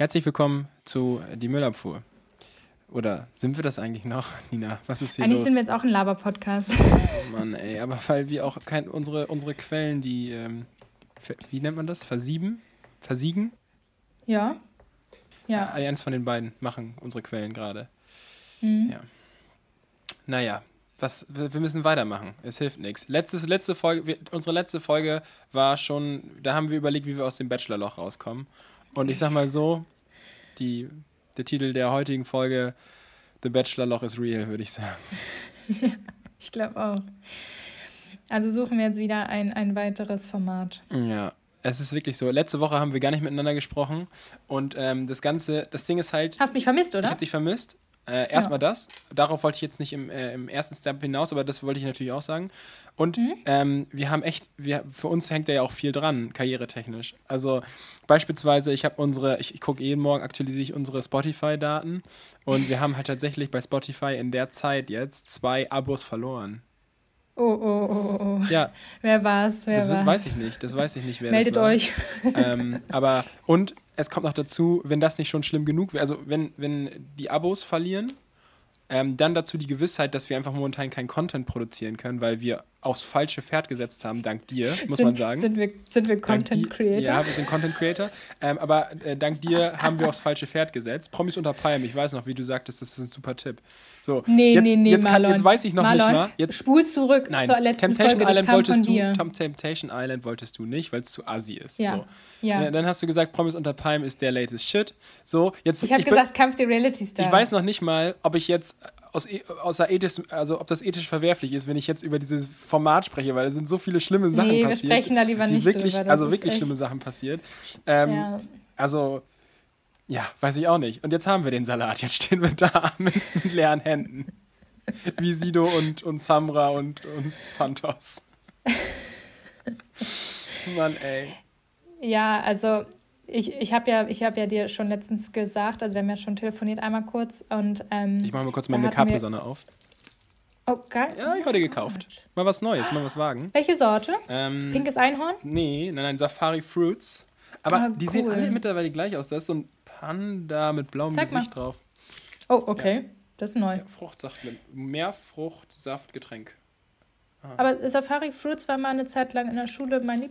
Herzlich willkommen zu Die Müllabfuhr. Oder sind wir das eigentlich noch, Nina? Was ist hier Eigentlich los? sind wir jetzt auch ein Laber-Podcast. Oh Mann, ey, aber weil wir auch kein, unsere, unsere Quellen, die, ähm, wie nennt man das? Versieben? Versiegen? ja. Ja. Äh, Eins von den beiden machen unsere Quellen gerade. Mhm. Ja. Naja, was, wir wir müssen weitermachen. Es hilft nichts. Letztes, letzte Folge, wir, unsere letzte Folge war schon, da haben wir überlegt, wie wir aus dem Bachelorloch rauskommen. Und ich sag mal so, die, der Titel der heutigen Folge, The Bachelorloch is real, würde ich sagen. Ich glaube auch. Also suchen wir jetzt wieder ein, ein weiteres Format. Ja, es ist wirklich so. Letzte Woche haben wir gar nicht miteinander gesprochen. Und ähm, das Ganze, das Ding ist halt, Hast mich vermisst, ich oder? habe dich vermisst. Äh, Erstmal das. Darauf wollte ich jetzt nicht im, äh, im ersten Step hinaus, aber das wollte ich natürlich auch sagen. Und Mhm. ähm, wir haben echt, wir, für uns hängt da ja auch viel dran, karrieretechnisch. Also beispielsweise, ich habe unsere, ich, ich gucke jeden Morgen, aktualisiere ich unsere Spotify-Daten und wir haben halt tatsächlich bei Spotify in der Zeit jetzt zwei Abos verloren. Oh, oh, oh, oh, oh. Ja, Wer war's? Wer das war's? weiß ich nicht. Das weiß ich nicht, wer Meldet euch. ähm, aber und es kommt noch dazu, wenn das nicht schon schlimm genug wäre, also wenn, wenn die Abos verlieren, ähm, dann dazu die Gewissheit, dass wir einfach momentan keinen Content produzieren können, weil wir aufs falsche Pferd gesetzt haben, dank dir, muss sind, man sagen. Sind wir, sind wir Content Creator? Ja, wir sind Content Creator. Ähm, aber äh, dank dir haben wir aufs falsche Pferd gesetzt. Promis unter Palm, ich weiß noch, wie du sagtest, das ist ein super Tipp. So, Nee, jetzt, nee, nee, jetzt, kann, Marlon. jetzt weiß ich noch Marlon, nicht mal. Jetzt, spul zurück Nein, zur letzten Temptation Folge. Island wolltest du. Tom Temptation Island wolltest du nicht, weil es zu assi ist. Ja, So. ja. Äh, Dann hast du gesagt, Promis unter Palm ist der latest shit. So, jetzt ich habe gesagt, Kampf der Reality Stars. ich weiß noch nicht mal, ob ich jetzt aus, e- außer ethisch, also ob das ethisch verwerflich ist, wenn ich jetzt über dieses Format spreche, weil da sind so viele schlimme Sachen Nee, wir passiert. sprechen da lieber nicht wirklich, drüber, das Also wirklich echt- schlimme Sachen passiert. Ähm, Ja. Also, ja, weiß ich auch nicht. Und jetzt haben wir den Salat. Jetzt stehen wir da mit, mit leeren Händen. Wie Sido und, und Samra und, und Santos. Mann, ey. Ja, also ich, ich habe ja, ich hab ja dir schon letztens gesagt, also wir haben ja schon telefoniert einmal kurz und ähm, Ich mache mal kurz meine Capri-Sonne auf. Oh, geil. Ja, ich heute gekauft. Mal was Neues, mal was wagen. Welche Sorte? Ähm, Pinkes Einhorn? Nee, nein, nein, Safari Fruits. Aber Ah, die sehen cool. alle mittlerweile gleich aus. Da ist so ein Panda mit blauem Zeig Gesicht mal. drauf. Oh, okay. Das ist neu. Ja, Fruchtsaft mehr Fruchtsaftgetränk. Aber Safari Fruits war mal eine Zeit lang in der Schule mein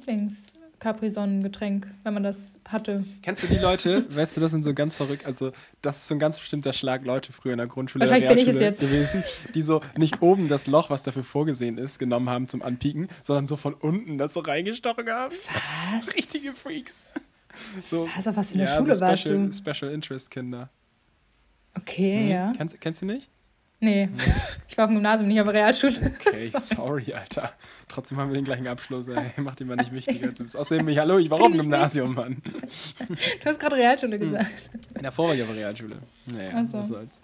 Lieblings-Capri-Sonnengetränk, wenn man das hatte. Kennst du die Leute? weißt du, das sind so ganz verrückt. Also, das ist so ein ganz bestimmter Schlag Leute früher in der Grundschule oder Wahrscheinlich bin ich es Realschule jetzt. gewesen, die so nicht oben das Loch, was dafür vorgesehen ist, genommen haben zum Anpieken, sondern so von unten das so reingestochen haben. Was? Richtige Freaks. So, Was, auf was für eine ja, Schule so warst Special, du? Special Interest Kinder. Okay, Hm? ja. Kennst, kennst du nicht? Nee, ich war auf dem Gymnasium, nicht auf der Realschule. Okay, sorry, Alter. Trotzdem haben wir den gleichen Abschluss, ey. Mach den mal nicht wichtiger als du bist. Außerdem, ich, hallo, ich war ich nicht. Gymnasium, Mann. Du hast gerade Realschule Hm. gesagt. In der Vorwahl auf der Realschule. Naja, Ach so. was soll's.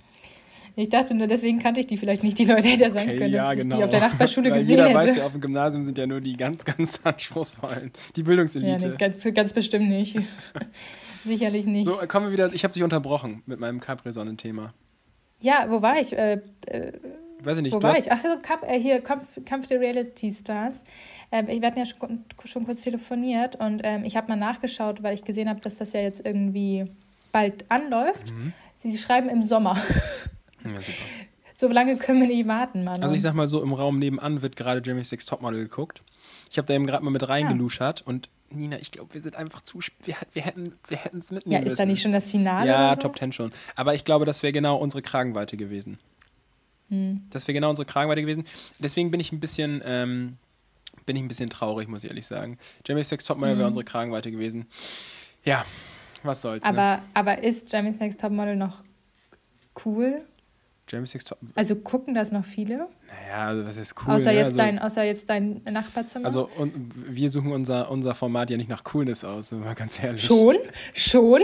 Ich dachte nur, deswegen kannte ich die vielleicht nicht. Die Leute hätte ja sagen Okay, können, ja, dass genau. ich die auf der Nachbarschule Weil gesehen jeder hätte. weiß ja, auf dem Gymnasium sind ja nur die ganz, ganz anspruchsvollen. Die ja, Bildungselite. nee, ganz, ganz bestimmt nicht. Sicherlich nicht. so, kommen wir wieder. Ich habe dich unterbrochen mit meinem Capri-Sonnen-Thema. Ja, wo war ich? Äh, äh, Weiß ich nicht. wo war ich? Ach so, Kampf, äh, hier, Kampf, Kampf der Reality Stars. Ähm, wir hatten ja schon, schon kurz telefoniert und ähm, ich habe mal nachgeschaut, weil ich gesehen habe, dass das ja jetzt irgendwie bald anläuft. Mhm. Sie, sie schreiben im Sommer. Ja, super. So lange können wir nicht warten, Mann. Also ich sag mal so, im Raum nebenan wird gerade Jeremy Six Topmodel geguckt. Ich habe da eben gerade mal mit reingeluschert und Nina, ich glaube, wir sind einfach zu, wir, wir hätten wir hätten es mitnehmen ja, müssen. ist da nicht schon das Finale? Ja, so? Top Ten schon. Aber ich glaube, das wäre genau unsere Kragenweite gewesen. Hm. Das wäre genau unsere Kragenweite gewesen. Deswegen bin ich ein bisschen, ähm, bin ich ein bisschen traurig, muss ich ehrlich sagen. Jeremy Sex Topmodel wäre unsere Kragenweite gewesen. Ja, was soll's. ne? Hm. Aber, aber ist Jeremy's Next Topmodel noch cool? Also gucken das noch viele? Naja, also was ist cool. außer, ne? jetzt also, dein, außer jetzt dein Nachbarzimmer? Also und wir suchen unser, unser Format ja nicht nach Coolness aus, sind wir mal ganz ehrlich. schon? Schon?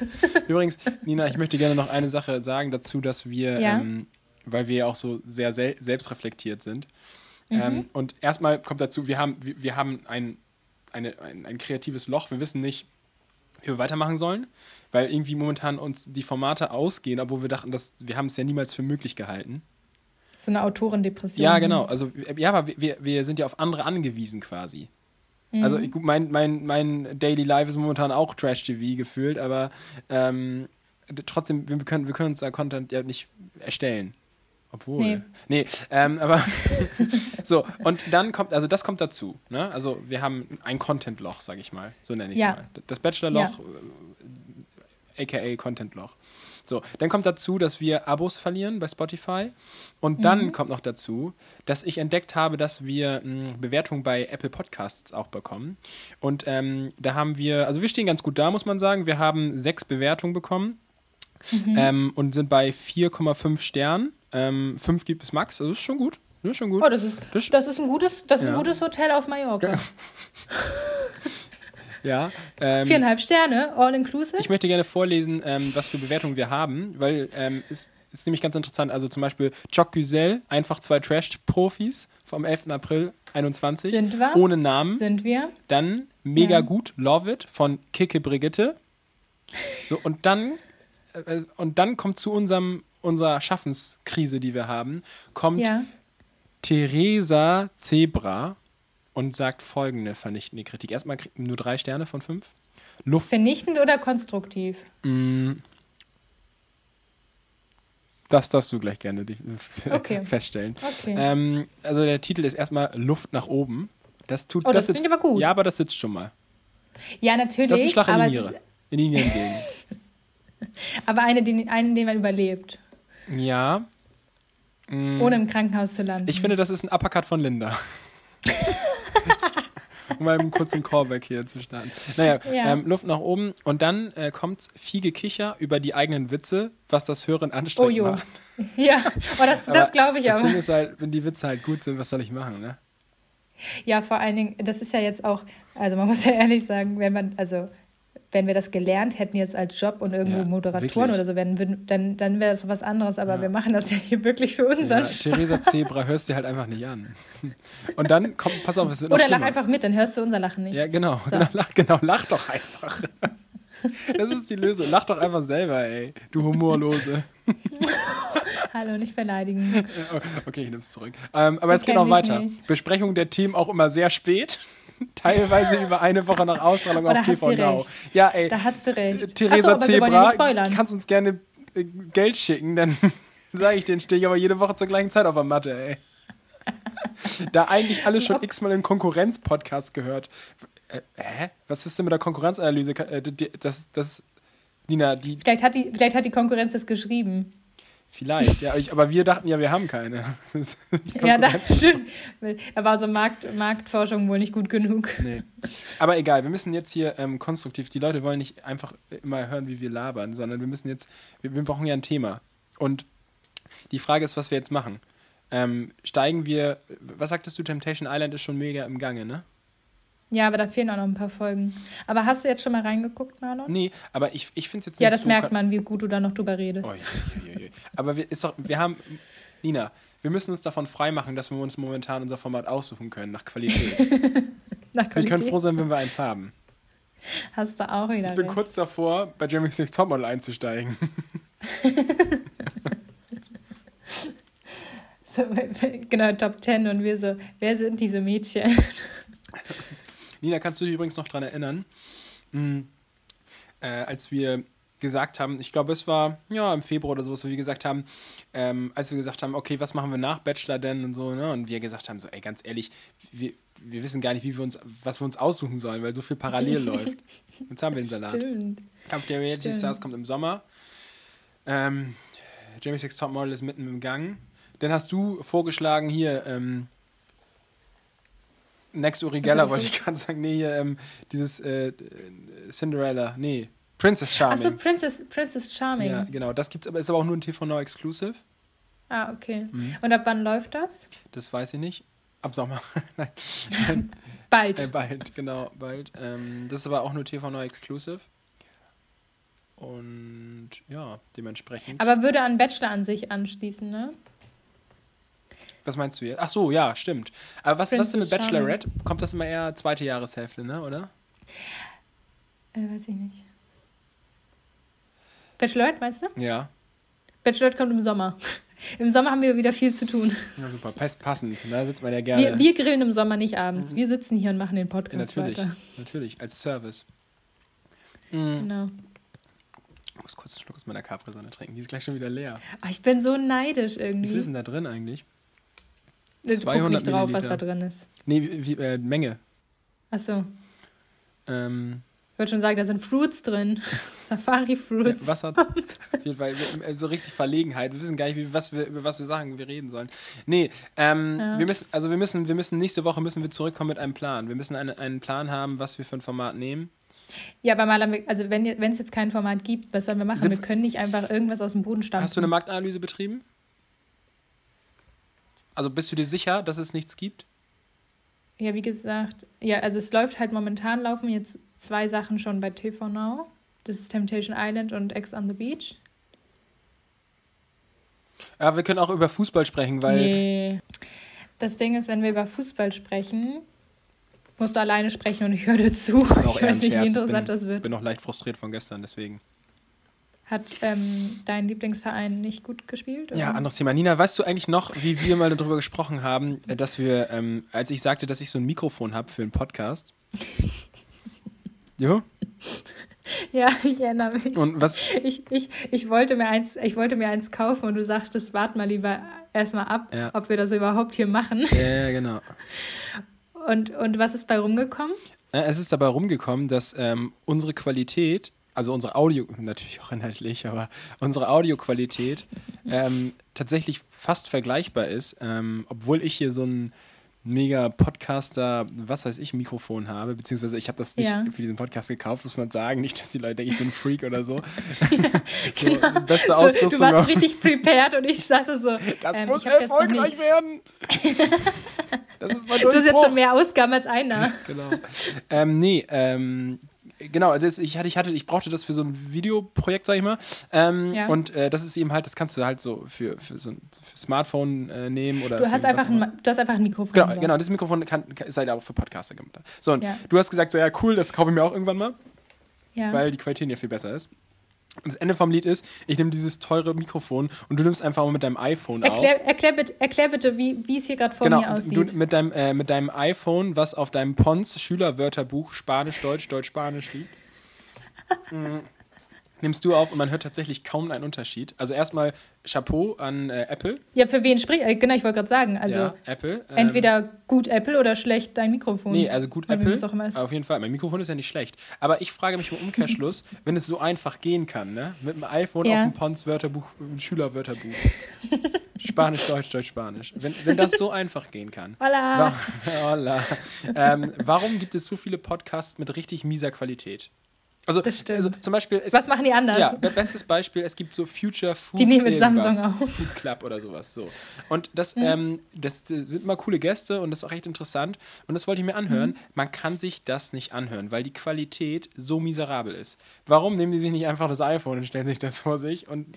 Übrigens, Nina, ich möchte gerne noch eine Sache sagen dazu, dass wir, Ja. ähm, weil wir ja auch so sehr sel selbstreflektiert sind. Mhm. Ähm, und erstmal kommt dazu, wir haben, wir, wir haben ein, eine, ein, ein kreatives Loch. Wir wissen nicht, wir weitermachen sollen, weil irgendwie momentan uns die Formate ausgehen, obwohl wir dachten, dass wir haben es ja niemals für möglich gehalten. So eine Autorendepression. Ja, genau. Also ja, aber wir, wir sind ja auf andere angewiesen quasi. Also ich- mein, mein, mein Daily Life ist momentan auch Trash-TV gefühlt, aber ähm, trotzdem, wir können, wir können uns da Content ja nicht erstellen. Obwohl. Nee. Nee, ähm, aber so, und dann kommt, also das kommt dazu. Ne? Also wir haben ein Content-Loch, sag ich mal. So nenne ich es Ja. mal. Das Bachelor-Loch, äh, aka Content-Loch. So, dann kommt dazu, dass wir Abos verlieren bei Spotify. Und dann kommt noch dazu, dass ich entdeckt habe, dass wir mh, Bewertungen bei Apple Podcasts auch bekommen. Und ähm, da haben wir, also wir stehen ganz gut da, muss man sagen. Wir haben sechs Bewertungen bekommen ähm, und sind bei 4,5 Sternen. Ähm, fünf gibt es Max, also ist schon gut. Das ist schon gut. Oh, das ist, Das- das ist ein gutes, das ist ein Ja. gutes Hotel auf Mallorca. Ja. Ähm, Viereinhalb Sterne, all inclusive. Ich möchte gerne vorlesen, ähm, was für Bewertungen wir haben, weil ähm, es ist nämlich ganz interessant. Also zum Beispiel Jock Güzel, einfach zwei Trash-Profis vom 11. April 21. Sind wir? Ohne Namen. Sind wir? Dann Mega Ja. gut, Love It von Kicke Brigitte. So, und dann, äh, und dann kommt zu unserem, unserer Schaffenskrise, die wir haben, kommt Ja. Theresa Zebra und sagt folgende vernichtende Kritik. Erstmal nur drei Sterne von fünf. Luft Vernichtend oder konstruktiv? Das darfst du gleich gerne Okay. feststellen. Okay. Ähm, also der Titel ist erstmal Luft nach oben. Das tut Oh, das sitzt- klingt aber gut. Ja, aber das sitzt schon mal. ja, Das ist natürlich. ein Schlag in aber, die Niere. In die Nieren gehen. aber eine, die, einen, den man überlebt, Ja. Mm. ohne im Krankenhaus zu landen. Ich finde, das ist ein Uppercut von Linda. um mal einen kurzen Callback hier zu starten. Naja, Ja. ähm, Luft nach oben und dann äh, kommt viel Gekicher über die eigenen Witze, was das Hören anstrengend Oh jo. macht. Ja, oh, das, das glaube ich Das aber. Ding ist halt, wenn die Witze halt gut sind, was soll ich machen, ne? Ja, vor allen Dingen, das ist ja jetzt auch, also man muss ja ehrlich sagen, wenn man, also wenn wir das gelernt hätten jetzt als Job und irgendwo Ja, Moderatoren wirklich. oder so werden, würden, dann, dann wäre das was anderes, aber Ja. wir machen das ja hier wirklich für Ja, unseren Spaß. Theresa Zebra hörst du halt einfach nicht an. Und dann kommt, pass auf, es wird Oder lach einfach mit, dann hörst du unser Lachen nicht. Ja, genau, So. genau, lach, genau, lach doch einfach. Das ist die Lösung. Lach doch einfach selber, ey. Du Humorlose. Hallo, nicht beleidigen. Okay, ich nehm's zurück. Ähm, aber es Ich geht noch dich weiter. Besprechung der Themen auch immer sehr spät. Teilweise über eine Woche nach Ausstrahlung auf TV Now. Ja, ey. Da hast du recht. So, Theresa nicht Zebra, kannst uns gerne äh, Geld schicken, dann sage ich den, stehe ich aber jede Woche zur gleichen Zeit auf der Matte, ey. da eigentlich alle schon x-mal in Konkurrenz-Podcasts gehört. Äh, hä? Was ist denn mit der Konkurrenzanalyse? Äh, Das, das, Nina, die, Vielleicht hat, die, vielleicht hat die Konkurrenz das geschrieben. Vielleicht, ja, ich, aber wir dachten ja, wir haben keine. Ja, das stimmt. Da war so Markt, Marktforschung wohl nicht gut genug. Nee. Aber egal, wir müssen jetzt hier ähm, konstruktiv, die Leute wollen nicht einfach immer hören, wie wir labern, sondern wir müssen jetzt, wir, wir brauchen ja ein Thema. Und die Frage ist, was wir jetzt machen. Ähm, steigen wir, was sagtest du, Temptation Island ist schon mega im Gange, ne? Ja, aber da fehlen auch noch ein paar Folgen. Aber hast du jetzt schon mal reingeguckt, Marlon? Nee, aber ich, ich finde es jetzt Ja, nicht das so merkt man, wie gut du da noch drüber redest. Oi, oi, oi, oi. Aber wir, ist doch, wir haben, Nina, wir müssen uns davon freimachen, dass wir uns momentan unser Format aussuchen können, nach Qualität. Nach wir Qualität können froh sein, wenn wir eins haben. hast du auch wieder Ich bin recht. kurz davor, bei Jeremy Six Topmodel einzusteigen. So, genau, Top 10 und wir so, wer sind diese Mädchen? Nina, kannst du dich übrigens noch dran erinnern, mh, äh, als wir gesagt haben, ich glaube, es war ja im Februar oder sowas, wo wir gesagt haben, ähm, als wir gesagt haben, okay, was machen wir nach Bachelor denn und so, ne? Und wir gesagt haben, so, ey, ganz ehrlich, wir, wir wissen gar nicht, wie wir uns, was wir uns aussuchen sollen, weil so viel parallel läuft. Jetzt haben wir den Salat. Stimmt. Kampf der Reality Stimmt. Stars kommt im Sommer. Ähm, Jamie Six Topmodel ist mitten im Gang. Dann hast du vorgeschlagen hier ähm, Next Uri hab Geller, wollte ich gerade sagen. Nee, hier ähm, dieses äh, Cinderella. Nee, Princess Charming. Achso, Princess, Princess Charming. ja, genau. Das gibt's aber ist aber auch nur ein TV Now Exclusive. Ah, okay. Mhm. Und ab wann läuft das? Das weiß ich nicht. Ab Sommer. Nein. Bald. Äh, bald, genau, bald. Ähm, das ist aber auch nur TV Now Exclusive. Und ja, dementsprechend. Aber würde an Bachelor an sich anschließen, ne? Was meinst du jetzt? Ach so, ja, stimmt. Aber was, was ist denn mit Bachelorette? Kommt das immer eher zweite Jahreshälfte, ne, oder? Äh, weiß ich nicht. Bachelorette, meinst du? Ja. Bachelorette kommt im Sommer. Im Sommer haben wir wieder viel zu tun. Ja, super. Pass passend. Da sitzt man ja gerne. Wir, wir grillen im Sommer nicht abends. Wir sitzen hier und machen den Podcast ja, natürlich. weiter. Natürlich. Als Service. Genau. Ich muss kurz einen Schluck aus meiner Capri-Sonne trinken. Die ist gleich schon wieder leer. Ah, ich bin so neidisch Wie irgendwie. viel ist denn da drin eigentlich? Guck 200 nicht drauf, was da Milliliter. drin ist. Nee, wie, wie, äh, Menge. Achso. Ähm, Ich würde schon sagen, da sind Fruits drin. Safari-Fruits. was hat. Auf jeden Fall äh, so richtig Verlegenheit. Wir wissen gar nicht, wie, was wir, über was wir sagen, wir reden sollen. Nee, ähm, Ja. wir müssen, also wir müssen, wir müssen, nächste Woche müssen wir zurückkommen mit einem Plan. Wir müssen eine, einen Plan haben, was wir für ein Format nehmen. Ja, aber mal, also wenn wenn es jetzt kein Format gibt, was sollen wir machen? Sind- wir können nicht einfach irgendwas aus dem Boden stampfen. Hast du eine Marktanalyse betrieben? Also bist du dir sicher, dass es nichts gibt? Ja, wie gesagt, ja, also es läuft halt momentan, laufen jetzt zwei Sachen schon bei TV Now. Das ist Temptation Island und Ex on the Beach. Ja, wir können auch über Fußball sprechen, weil nee. Das Ding ist, wenn wir über Fußball sprechen, musst du alleine sprechen und ich höre dir zu. Ich eher weiß nicht, wie Scherz. interessant bin, das wird. bin noch leicht frustriert von gestern, deswegen. Hat ähm, dein Lieblingsverein nicht gut gespielt? Oder? Ja, anderes Thema. Nina, weißt du eigentlich noch, wie wir mal darüber gesprochen haben, äh, dass wir, ähm, als ich sagte, dass ich so ein Mikrofon habe für einen Podcast? Jo? Ja, ich erinnere mich. Und was? Ich, ich, ich, wollte mir eins, ich wollte mir eins kaufen und du sagtest, wart mal lieber erstmal ab, Ja. ob wir das überhaupt hier machen. Ja, genau. Und, und was ist bei rumgekommen? Äh, Es ist dabei rumgekommen, dass ähm, unsere Qualität, also unsere Audio, natürlich auch inhaltlich, aber unsere Audioqualität ähm, tatsächlich fast vergleichbar ist, ähm, obwohl ich hier so ein mega Podcaster, was weiß ich, Mikrofon habe, beziehungsweise ich habe das nicht Ja. für diesen Podcast gekauft, muss man sagen, nicht, dass die Leute denken, ich bin ein Freak oder so. Genau. so beste So, Ausrüstung. du warst auf- richtig prepared und ich saß so. das ähm, muss erfolgreich werden. das ist mein Du hast jetzt schon mehr Ausgaben als einer. genau. ähm, nee, ähm, genau, das, ich, hatte, ich, hatte, ich brauchte das für so ein Videoprojekt, sag ich mal. Ähm, Ja. Und äh, das ist eben halt, das kannst du halt so für, für so ein für Smartphone äh, nehmen oder. Du hast, einfach ein, du hast einfach ein Mikrofon. Genau, genau, das Mikrofon kann, kann, ist halt auch für Podcaster gemacht. So, und Ja. du hast gesagt, so, ja, cool, das kaufe ich mir auch irgendwann mal, Ja. weil die Qualität ja viel besser ist. Das Ende vom Lied ist, ich nehme dieses teure Mikrofon und du nimmst einfach mal mit deinem iPhone auf. Erklär, erklär, bitte, erklär bitte, wie, wie es hier gerade vor Genau, mir aussieht. du mit deinem, äh, mit deinem iPhone, was auf deinem Pons Schülerwörterbuch Spanisch, Deutsch, Deutsch, Spanisch liegt, mm, nimmst du auf und man hört tatsächlich kaum einen Unterschied. Also erstmal Chapeau an äh, Apple. ja, für wen spricht? Äh, genau, ich wollte gerade sagen. Also ja, Apple. Ähm, entweder gut Apple oder schlecht dein Mikrofon. Nee, also gut Apple. auch immer ist. Auf jeden Fall. Mein Mikrofon ist ja nicht schlecht. Aber ich frage mich im Umkehrschluss, wenn es so einfach gehen kann, ne? Mit dem iPhone Ja. auf dem Pons Wörterbuch, Schülerwörterbuch. Spanisch, Deutsch, Deutsch, Spanisch. Wenn, wenn das so einfach gehen kann. Hola. Wa- Hola. Ähm, warum gibt es so viele Podcasts mit richtig mieser Qualität? Also, also zum Beispiel. Es, Was machen die anders? Ja, be- bestes Beispiel, es gibt so Future Food. Die nehmen mit Samsung auf. Food Club oder sowas. So. Und das, Mhm. ähm, das sind mal coole Gäste und das ist auch echt interessant. Und das wollte ich mir anhören. Mhm. Man kann sich das nicht anhören, weil die Qualität so miserabel ist. Warum nehmen die sich nicht einfach das iPhone und stellen sich das vor sich? Und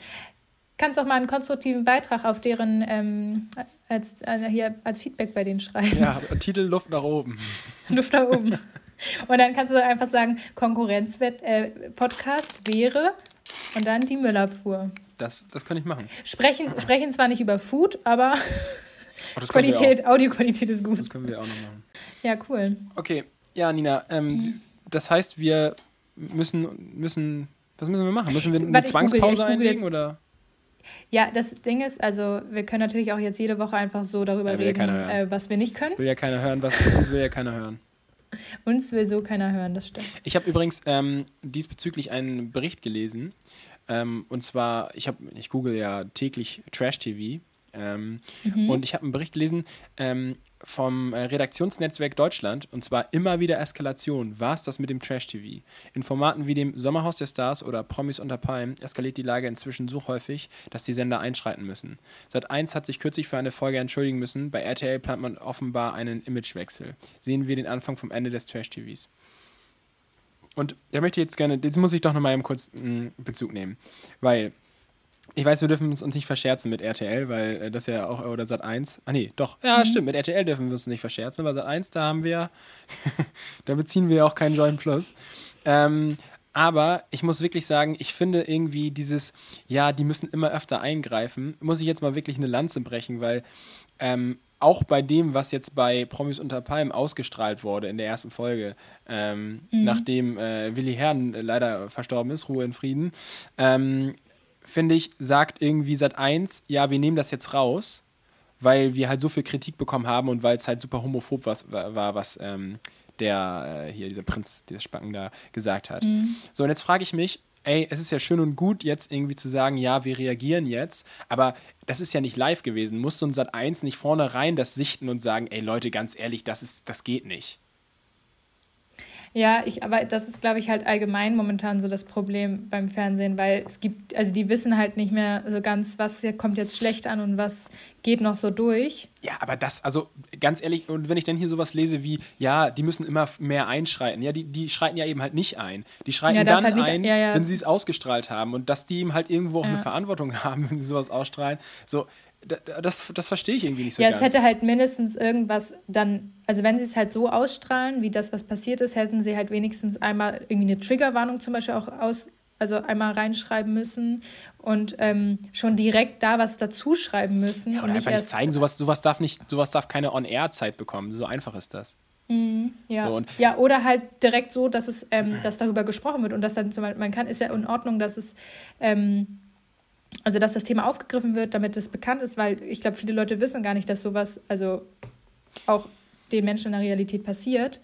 Kannst auch mal einen konstruktiven Beitrag auf deren ähm, als, äh, hier, als Feedback bei denen schreiben. ja, Titel Luft nach oben. Luft nach oben. Und dann kannst du einfach sagen, Konkurrenzwett äh, Podcast wäre und dann die Müllabfuhr. Das, das kann ich machen. Sprechen, sprechen zwar nicht über Food, aber Oh, Qualität, Audioqualität ist gut. das können wir auch noch machen. Ja, cool. Okay, ja, Nina, ähm, Mhm. das heißt, wir müssen, müssen, was müssen wir machen? Müssen wir eine Warte, Zwangspause google einlegen jetzt- oder? Ja, das Ding ist, also wir können natürlich auch jetzt jede Woche einfach so darüber Ja, ja reden, keiner hören. äh, was wir nicht können. Will ja keiner hören, was will ja keiner hören. Uns will so keiner hören, das stimmt. Ich habe übrigens ähm, diesbezüglich einen Bericht gelesen. Ähm, und zwar, ich habe, ich google ja täglich Trash TV. Ähm, Mhm. Und ich habe einen Bericht gelesen ähm, vom äh, Redaktionsnetzwerk Deutschland und zwar immer wieder Eskalation. War es das mit dem Trash-TV? In Formaten wie dem Sommerhaus der Stars oder Promis unter Palmen eskaliert die Lage inzwischen so häufig, dass die Sender einschreiten müssen. Sat 1 hat sich kürzlich für eine Folge entschuldigen müssen. Bei RTL plant man offenbar einen Imagewechsel. Sehen wir den Anfang vom Ende des Trash-TVs. Und da möchte ich jetzt gerne, jetzt muss ich doch nochmal kurz mh, Bezug nehmen. Weil ich weiß, wir dürfen uns nicht verscherzen mit RTL, weil äh, das ja auch, oder Sat 1. Ah, nee, doch. Ja, stimmt, mit RTL dürfen wir uns nicht verscherzen, aber Sat 1, da haben wir, da beziehen wir auch keinen Join Plus. Ähm, Aber ich muss wirklich sagen, ich finde irgendwie dieses, ja, die müssen immer öfter eingreifen, muss ich jetzt mal wirklich eine Lanze brechen, weil ähm, auch bei dem, was jetzt bei Promis unter Palmen ausgestrahlt wurde in der ersten Folge, ähm, mhm. nachdem äh, Willi Herrn leider verstorben ist, Ruhe in Frieden, ähm, finde ich, sagt irgendwie seit eins, ja, wir nehmen das jetzt raus, weil wir halt so viel Kritik bekommen haben und weil es halt super homophob was, war, was ähm, der äh, hier, dieser Prinz, dieser Spacken da gesagt hat. Mhm. So, und jetzt frage ich mich, ey, es ist ja schön und gut, jetzt irgendwie zu sagen, ja, wir reagieren jetzt, aber das ist ja nicht live gewesen. Muss so ein Sat 1 nicht vorne rein das sichten und sagen, ey Leute, ganz ehrlich, das ist, das geht nicht. Ja, ich, aber das ist, glaube ich, halt allgemein momentan so das Problem beim Fernsehen, weil es gibt, also die wissen halt nicht mehr so ganz, was kommt jetzt schlecht an und was geht noch so durch. Ja, aber das, also ganz ehrlich, und wenn ich dann hier sowas lese wie, ja, die müssen immer mehr einschreiten, ja, die, die schreiten ja eben halt nicht ein. Die schreiten ja, dann halt nicht, ein, ja, ja. wenn sie es ausgestrahlt haben und dass die eben halt irgendwo auch eine Verantwortung haben, wenn sie sowas ausstrahlen. So, das, das verstehe ich irgendwie nicht so ja, ganz. Ja, es hätte halt mindestens irgendwas dann, also wenn sie es halt so ausstrahlen, wie das, was passiert ist, hätten sie halt wenigstens einmal irgendwie eine Triggerwarnung zum Beispiel auch aus, also einmal reinschreiben müssen und ähm, schon direkt da was dazu schreiben müssen. Ja, oder und einfach nicht zeigen, sowas, sowas darf nicht, sowas darf keine On-Air-Zeit bekommen. So einfach ist das. Mhm, ja. So, ja, oder halt direkt so, dass es, ähm, dass darüber gesprochen wird und dass dann zum Beispiel, man kann, ist ja in Ordnung, dass es ähm, also dass das Thema aufgegriffen wird, damit es bekannt ist, weil ich glaube, viele Leute wissen gar nicht, dass sowas, also auch den Menschen in der Realität passiert.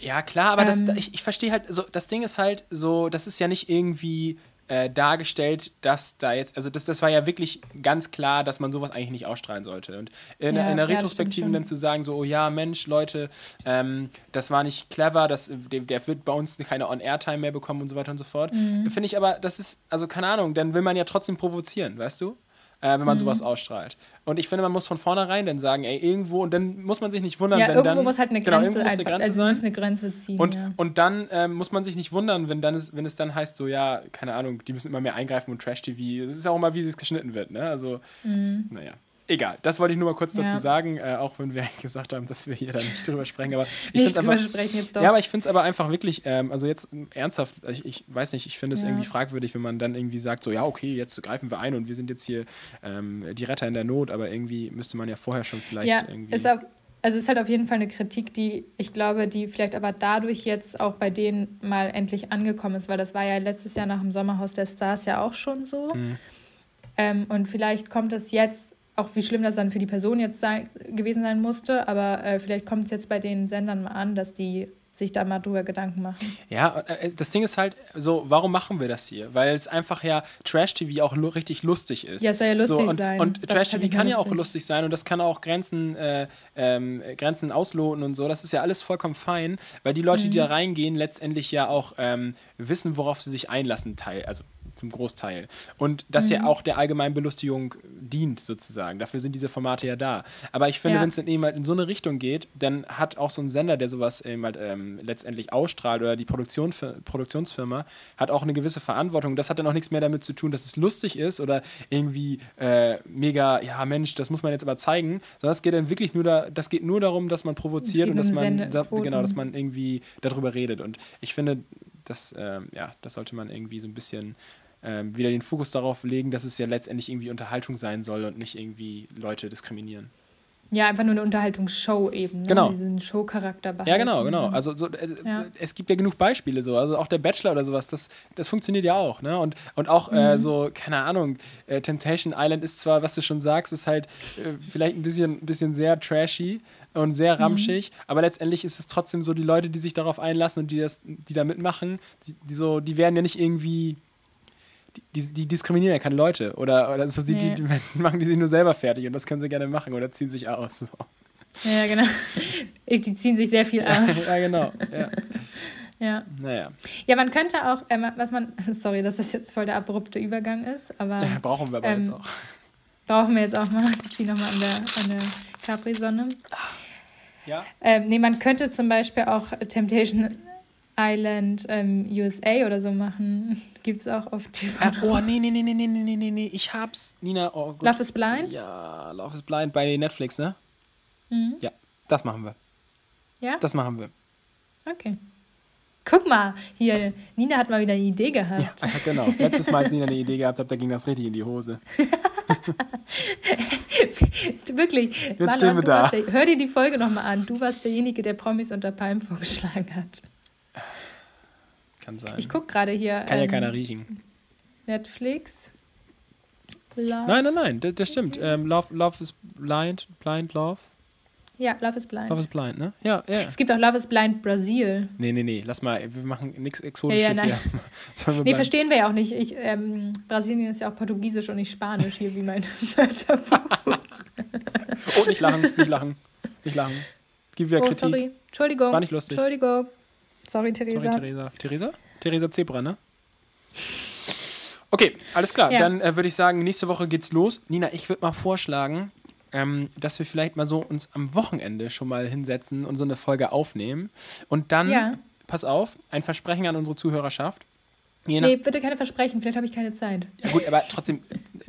Ja, klar, aber ähm, das, ich, ich verstehe halt, so, das Ding ist halt so, das ist ja nicht irgendwie äh, dargestellt, dass da jetzt, also das, das war ja wirklich ganz klar, dass man sowas eigentlich nicht ausstrahlen sollte. Und in, ja, in der Retrospektive dann zu sagen, so, oh ja, Mensch, Leute, ähm, das war nicht clever, das, der, der wird bei uns keine On-Air-Time mehr bekommen und so weiter und so fort. Mhm. Finde ich aber, das ist, also keine Ahnung, dann will man ja trotzdem provozieren, weißt du? Äh, wenn man mhm. sowas ausstrahlt. Und ich finde, man muss von vornherein dann sagen, ey, irgendwo, und dann muss man sich nicht wundern, ja, wenn irgendwo dann. muss halt eine Grenze, genau, irgendwo muss eine Grenze also sein. Eine Grenze ziehen. Und, ja. und dann ähm, muss man sich nicht wundern, wenn, dann ist, wenn es dann heißt, so, ja, keine Ahnung, die müssen immer mehr eingreifen und Trash-TV. Das ist auch immer, wie es geschnitten wird, ne? Also, mhm. naja. Egal, das wollte ich nur mal kurz ja. dazu sagen, äh, auch wenn wir gesagt haben, dass wir hier dann nicht drüber sprechen. Aber ich nicht drüber einfach, sprechen jetzt doch. Ja, aber ich finde es aber einfach wirklich, ähm, also jetzt ernsthaft, ich, ich weiß nicht, ich finde es ja. irgendwie fragwürdig, wenn man dann irgendwie sagt, so, ja, okay, jetzt greifen wir ein und wir sind jetzt hier ähm, die Retter in der Not, aber irgendwie müsste man ja vorher schon vielleicht ja, irgendwie. Ist auch, also es ist halt auf jeden Fall eine Kritik, die ich glaube, die vielleicht aber dadurch jetzt auch bei denen mal endlich angekommen ist, weil das war ja letztes Jahr nach dem Sommerhaus der Stars ja auch schon so. Mhm. Ähm, und vielleicht kommt es jetzt auch wie schlimm das dann für die Person jetzt sein, gewesen sein musste, aber äh, vielleicht kommt es jetzt bei den Sendern mal an, dass die sich da mal drüber Gedanken machen. Ja, äh, das Ding ist halt so, warum machen wir das hier? Weil es einfach ja Trash-TV auch lu richtig lustig ist. Ja, es soll ja lustig so, und, sein. Und Trash-TV kann ja auch lustig sein und das kann auch Grenzen, äh, ähm, Grenzen ausloten und so. Das ist ja alles vollkommen fein, weil die Leute, mhm. die da reingehen, letztendlich ja auch ähm, wissen, worauf sie sich einlassen, teil, also zum Großteil. Und das mhm. ja auch der allgemeinen Belustigung dient, sozusagen. Dafür sind diese Formate ja da. Aber ich finde, ja. wenn es dann eben halt in so eine Richtung geht, dann hat auch so ein Sender, der sowas eben halt ähm, letztendlich ausstrahlt oder die Produktion, Produktionsfirma, hat auch eine gewisse Verantwortung. Das hat dann auch nichts mehr damit zu tun, dass es lustig ist oder irgendwie äh, mega, ja Mensch, das muss man jetzt aber zeigen, sondern es geht dann wirklich nur da, das geht nur darum, dass man provoziert und dass man, genau, dass man irgendwie darüber redet. Und ich finde, das, ähm, ja, das sollte man irgendwie so ein bisschen ähm, wieder den Fokus darauf legen, dass es ja letztendlich irgendwie Unterhaltung sein soll und nicht irgendwie Leute diskriminieren. Ja, einfach nur eine Unterhaltungsshow eben. Ne? Genau. Diesen Showcharakter behalten. Ja, genau, genau. Also so, äh, ja. es gibt ja genug Beispiele so. Also auch der Bachelor oder sowas, das, das funktioniert ja auch. Ne? Und, und auch äh, mhm. äh, so, keine Ahnung, äh, Temptation Island ist zwar, was du schon sagst, ist halt äh, vielleicht ein bisschen, bisschen sehr trashy und sehr mhm. ramschig, mhm. aber letztendlich ist es trotzdem so, die Leute, die sich darauf einlassen und die, das, die da mitmachen, die, die, so, die werden ja nicht irgendwie die, die, diskriminieren ja keine Leute. Oder, oder so, die, nee. die, machen die sich nur selber fertig und das können sie gerne machen oder ziehen sich aus. So. Ja, genau. Die ziehen sich sehr viel aus. ja, genau. Ja. Ja. Naja. Ja, man könnte auch, ähm, was man, sorry, dass das jetzt voll der abrupte Übergang ist, aber. Ja, brauchen wir aber ähm, jetzt auch. Brauchen wir jetzt auch mal. Ich ziehe nochmal an der, an der Capri-Sonne. Ja. Ähm, nee, man könnte zum Beispiel auch Temptation Island ähm, USA oder so machen. Gibt es auch auf TV. Äh, oh, nee, nee, nee, nee, nee, nee, nee, nee. Ich hab's. Nina, oh Gott. Love is Blind? Ja, Love is Blind bei Netflix, ne? Mhm. Ja, das machen wir. Ja? Das machen wir. Okay. Guck mal, hier, Nina hat mal wieder eine Idee gehabt. Ja, genau. Letztes Mal, als Nina eine Idee gehabt hat, da ging das richtig in die Hose. Wirklich. Jetzt Marlon, stehen wir da. Der, hör dir die Folge nochmal an. Du warst derjenige, der Promis unter Palmen vorgeschlagen hat. Kann sein. Ich gucke gerade hier. Kann ja ähm, keiner riechen. Netflix. Love. Nein, nein, nein, das, das stimmt. Ähm, love, love is blind, blind love. Ja, Love is Blind. Love is blind, ne? Ja, ja. Es gibt auch Love is Blind Brasil. Nee, nee, nee, lass mal, wir machen nichts Exotisches Ja, ja, nein. hier. Nee, bleiben? verstehen wir ja auch nicht. Ich, ähm, Brasilien ist ja auch Portugiesisch und nicht Spanisch hier, wie mein Wörterbuch. Oh, nicht lachen, nicht lachen, nicht lachen. Gib wieder Oh, Kritik. sorry. Entschuldigung. War nicht lustig. Entschuldigung. Sorry, Theresa. Sorry, Theresa. Theresa? Theresa Zebra, ne? Okay, alles klar. Ja. Dann äh, würde ich sagen, nächste Woche geht's los. Nina, ich würde mal vorschlagen, ähm, dass wir vielleicht mal so uns am Wochenende schon mal hinsetzen und so eine Folge aufnehmen. Und dann, Ja. pass auf, ein Versprechen an unsere Zuhörerschaft. Je Nee, bitte keine Versprechen, vielleicht habe ich keine Zeit. ja, gut, aber trotzdem,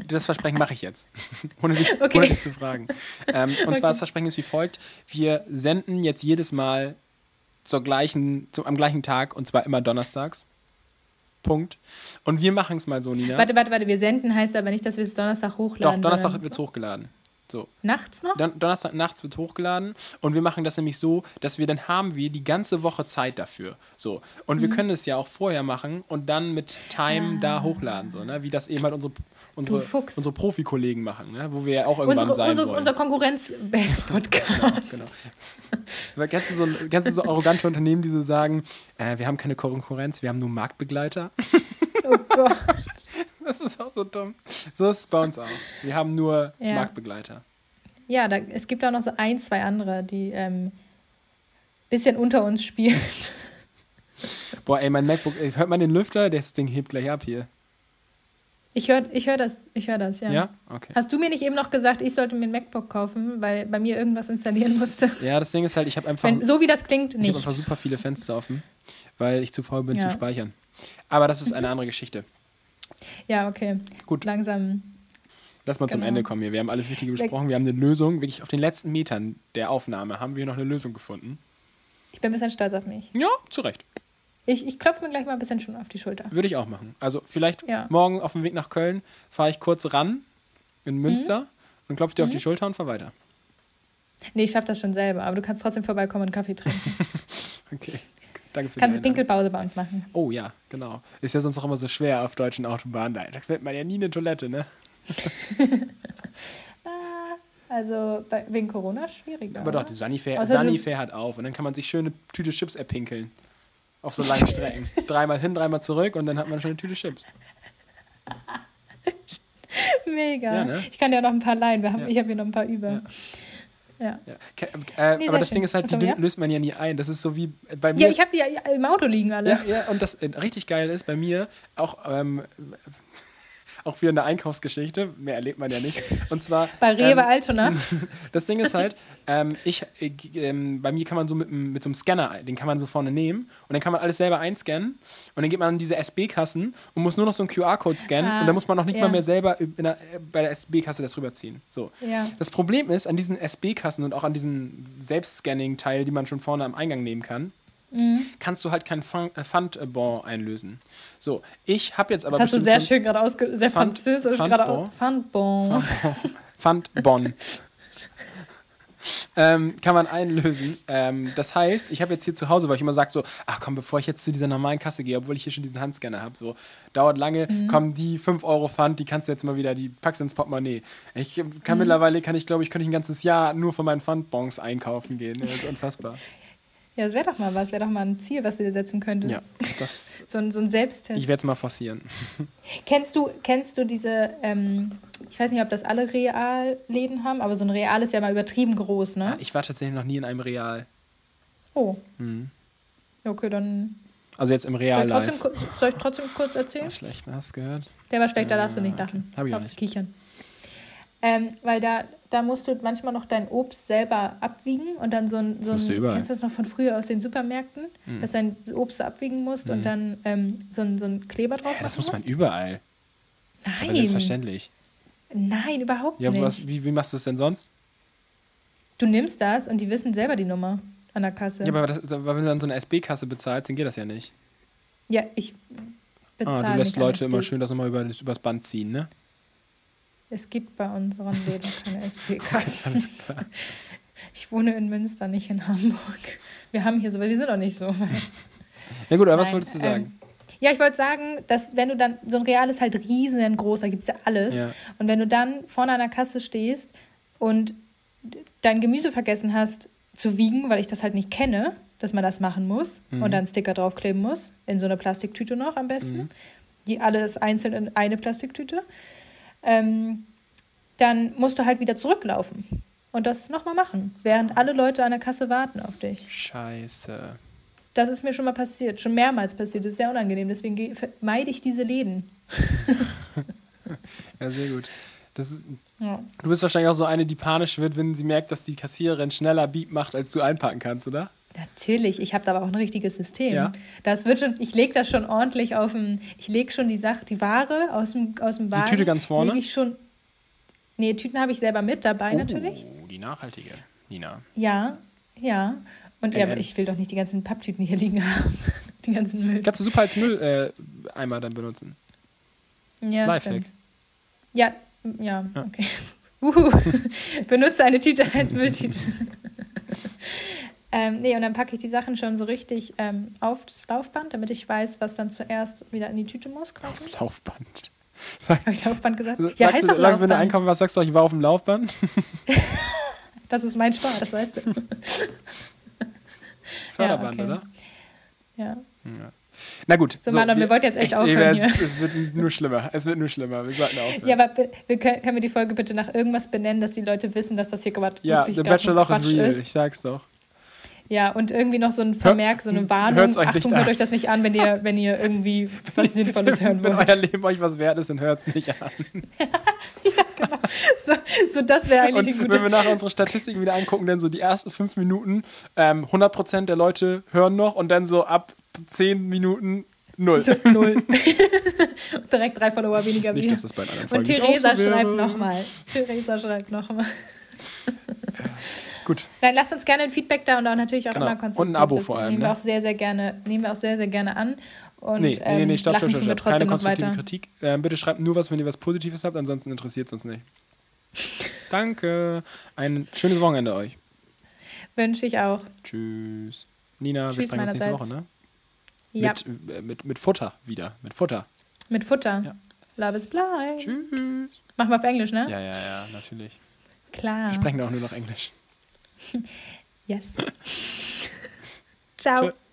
das Versprechen mache ich jetzt. ohne, dich, Okay. ohne dich zu fragen. Ähm, und Okay. zwar das Versprechen ist wie folgt: Wir senden jetzt jedes Mal zur gleichen, zum, am gleichen Tag und zwar immer donnerstags. Punkt. Und wir machen es mal so, Nina. Warte, warte, warte. Wir senden heißt aber nicht, dass wir es Donnerstag Doch, hochladen. Donnerstag sondern wird es hochgeladen. So. Nachts noch? Don Donnerstag nachts wird hochgeladen und wir machen das nämlich so, dass wir dann haben wir die ganze Woche Zeit dafür. So. Und Mhm. wir können es ja auch vorher machen und dann mit Time Ah. da hochladen, so, ne? Wie das eben halt unsere, unsere, unsere Profikollegen machen, ne? Wo wir ja auch irgendwann Unsere, sein unsere, wollen. unser Konkurrenz-Podcast. Genau. Aber kennst du, so, kennst du so arrogante Unternehmen, die so sagen, äh, wir haben keine Konkurrenz, wir haben nur Marktbegleiter? Oh Gott. Das ist auch so dumm. So ist es bei uns auch. Wir haben nur Ja. Marktbegleiter. Ja, da, es gibt auch noch so ein, zwei andere, die ähm, bisschen unter uns spielen. Boah, ey, mein MacBook, ey, hört man den Lüfter? Das Ding hebt gleich ab hier. Ich höre ich hör das, ich höre das, ja. Ja? Okay. Hast du mir nicht eben noch gesagt, ich sollte mir ein MacBook kaufen, weil bei mir irgendwas installieren musste? Ja, das Ding ist halt, ich habe einfach, Wenn, so wie das klingt, ich hab nicht. einfach super viele Fenster offen, weil ich zu faul bin Ja. zu speichern. Aber das ist eine andere Geschichte. Ja, okay. Gut. Langsam. Lass mal zum Genau. Ende kommen hier. Wir haben alles Wichtige besprochen. Wir haben eine Lösung. Wirklich auf den letzten Metern der Aufnahme haben wir noch eine Lösung gefunden. Ich bin ein bisschen stolz auf mich. Ja, zu Recht. Ich, ich klopfe mir gleich mal ein bisschen schon auf die Schulter. Würde ich auch machen. Also vielleicht Ja. morgen auf dem Weg nach Köln fahre ich kurz ran in Münster Mhm. und klopfe dir auf die Schulter und fahr weiter. Nee, ich schaffe das schon selber, aber du kannst trotzdem vorbeikommen und Kaffee trinken. Okay. Danke für kannst du. Pinkelpause bei uns machen. Oh ja, genau. Ist ja sonst auch immer so schwer auf deutschen Autobahnen. Da findet man ja nie eine Toilette, ne? Also bei, wegen Corona schwieriger. Aber doch, oder? die Sanifair, Außer Sanifair hat auf und dann kann man sich schöne Tüte Chips erpinkeln. Auf so langen Strecken. dreimal hin, dreimal zurück und dann hat man schon eine Tüte Chips. Mega. Ja, ne? Ich kann auch noch ein paar leihen. Wir haben, Ja. Ich habe hier noch ein paar über. Ja. Ja. Ke- Äh, Nee, aber das schön. Ding ist halt, die Achso, ja? löst man ja nie ein. Das ist so wie bei mir. Ja, ich habe die ja im Auto liegen alle. Ja, ja, und das äh, richtig geil ist bei mir auch, ähm, auch wieder eine Einkaufsgeschichte. Mehr erlebt man ja nicht. Und zwar. Bei Rewe ähm, Altona. Das Ding ist halt, ähm, ich, äh, ähm, bei mir kann man so mit, mit so einem Scanner, den kann man so vorne nehmen und dann kann man alles selber einscannen und dann geht man an diese SB-Kassen und muss nur noch so einen QR-Code scannen Ah, und dann muss man noch nicht ja. mal mehr selber der, äh, bei der SB-Kasse das rüberziehen. So. Ja. Das Problem ist, an diesen SB-Kassen und auch an diesen Selbstscanning-Teil, die man schon vorne am Eingang nehmen kann, Mhm. kannst du halt kein Fun- äh, Pfandbon einlösen. So, ich habe jetzt aber Das hast du sehr schön gerade ausge... Sehr Pfand- französisch gerade aus... Pfandbon. Pfandbon. ähm, kann man einlösen. Ähm, das heißt, ich habe jetzt hier zu Hause, weil ich immer sage so, ach komm, bevor ich jetzt zu dieser normalen Kasse gehe, obwohl ich hier schon diesen Handscanner habe, so, dauert lange, Mhm. kommen die 5 Euro Pfand, die kannst du jetzt mal wieder, die packst du ins Portemonnaie. Ich Mhm. kann mittlerweile, kann ich glaube ich, könnte ich ein ganzes Jahr nur von meinen Pfandbons einkaufen gehen. Das ist unfassbar. Ja, das wäre doch mal was. Wäre doch mal ein Ziel, was du dir setzen könntest. ja, das, So, ein- so ein Selbsttest. ich werde es mal forcieren. Kennst du, kennst du diese, ähm, ich weiß nicht, ob das alle Realläden haben, aber so ein Real ist ja mal übertrieben groß, ne? Ich war tatsächlich noch nie in einem Real. Oh. Mhm. Ja, okay, dann Also jetzt im soll Real ich, trotzdem, soll ich trotzdem kurz erzählen? War schlecht, hast du gehört? Der war schlecht, da darfst du Ah, nicht okay. lachen. Hab ich Auf nicht. Kichern. Ähm, weil da, da musst du manchmal noch dein Obst selber abwiegen und dann so ein, so du ein überall. kennst du das noch von früher aus den Supermärkten, Mhm. dass du dein Obst abwiegen musst und dann ähm, so, ein, so ein Kleber drauf Ja, das muss man musst? überall. Aber Nein, selbstverständlich. nein, überhaupt Ja, nicht. was, wie, wie machst du es denn sonst? Du nimmst das und die wissen selber die Nummer. an der Kasse. Ja, aber, das, aber wenn du dann so eine SB-Kasse bezahlst, dann geht das ja nicht. Ja, ich bezahle Ah, du lässt Leute immer schön das nochmal über, übers Band ziehen, ne? Es gibt bei unseren Läden keine klar. Ich wohne in Münster, nicht in Hamburg. Wir haben hier so, wir sind doch nicht so weit. Ja gut, aber was Nein, wolltest du sagen? Ähm, ja, ich wollte sagen, dass wenn du dann, so ein Real ist halt riesengroß, da gibt es ja alles. Ja. Und wenn du dann vorne an der Kasse stehst und dein Gemüse vergessen hast zu wiegen, weil ich das halt nicht kenne, dass man das machen muss Mhm. und dann Sticker draufkleben muss, in so eine Plastiktüte noch am besten, Mhm. die alles einzeln in eine Plastiktüte, ähm, dann musst du halt wieder zurücklaufen und das nochmal machen, während alle Leute an der Kasse warten auf dich. Scheiße. Das ist mir schon mal passiert, schon mehrmals passiert. Das ist sehr unangenehm. Deswegen vermeide ich diese Läden. Ja, sehr gut. Das ist, Ja. du bist wahrscheinlich auch so eine, die panisch wird, wenn sie merkt, dass die Kassiererin schneller Beep macht, als du einpacken kannst, oder? Natürlich, ich habe da aber auch ein richtiges System. Ja. Das wird schon, ich lege das schon ordentlich auf dem, ich lege schon die Sache, die Ware aus dem, aus dem Wagen. Tüte ganz vorne? Ich schon. Nee, Tüten habe ich selber mit dabei natürlich. Oh, die nachhaltige. Nina. Ja, ja. Und ja, Ähm. aber ich will doch nicht die ganzen Papptüten hier liegen haben. Die ganzen Müll. Kannst du super als Mülleimer äh, dann benutzen. Ja, Lifehack. stimmt. Ja, ja, Ja. okay. Uhu. Benutze eine Tüte als Mülltüte. Ähm, nee, und dann packe ich die Sachen schon so richtig ähm, auf das Laufband, damit ich weiß, was dann zuerst wieder in die Tüte muss. Quasi. Das Laufband. Habe ich Laufband gesagt? Sagst Ja, du, heißt doch wenn du Laufband. einkaufen warst, sagst du, ich war auf dem Laufband. Das ist mein Sport, das weißt du. Förderband, okay. oder? Ja. Ja. Na gut. So, Marlon, wir wollten jetzt echt aufhören es, es wird nur schlimmer. Es wird nur schlimmer. Wir sollten aufhören. Ja, aber wir können, können wir die Folge bitte nach irgendwas benennen, dass die Leute wissen, dass das hier gerade Ja, wirklich Bachelor Loch ist real. ist. Ich sag's doch. Ja, und irgendwie noch so ein Vermerk, so eine Warnung. hört's euch Achtung, hört euch das nicht an, wenn ihr, wenn ihr irgendwie was Sinnvolles hören Wenn wollt. euer Leben euch was wert ist, dann hört's nicht an. So, so das wäre Und eigentlich ein wenn wir nachher unsere Statistiken wieder angucken, dann so die ersten fünf Minuten, ähm, 100% der Leute hören noch und dann so ab zehn Minuten null. So, null. Direkt drei Follower weniger Nicht, dass das bei anderen Und Folgen nicht Theresa schreibt nochmal. Theresa schreibt nochmal. Gut. Nein, lasst uns gerne ein Feedback da und auch natürlich auch Genau. immer konstruktiv. Und ein Abo das vor allem, Nehmen wir ne? auch sehr, sehr gerne, nehmen wir auch sehr, sehr gerne an. Und Nee, nee, nee, nee, ähm, stopp, stopp, wir stopp, stopp. Keine konstruktive. Kritik. Ähm, bitte schreibt nur was, wenn ihr was Positives habt, ansonsten interessiert es uns nicht. Danke. Ein schönes Wochenende euch. Wünsche ich auch. Tschüss. Nina, wir Tschüss sprechen uns nächste Woche, ne? Ja, Mit, äh, mit, mit Futter wieder. Mit Futter. mit Futter. Ja. Love is blind. Tschüss. Machen wir auf Englisch, ne? Ja, ja, ja, natürlich. Klar. Wir sprechen auch nur noch Englisch. Yes. Ciao. Tschö.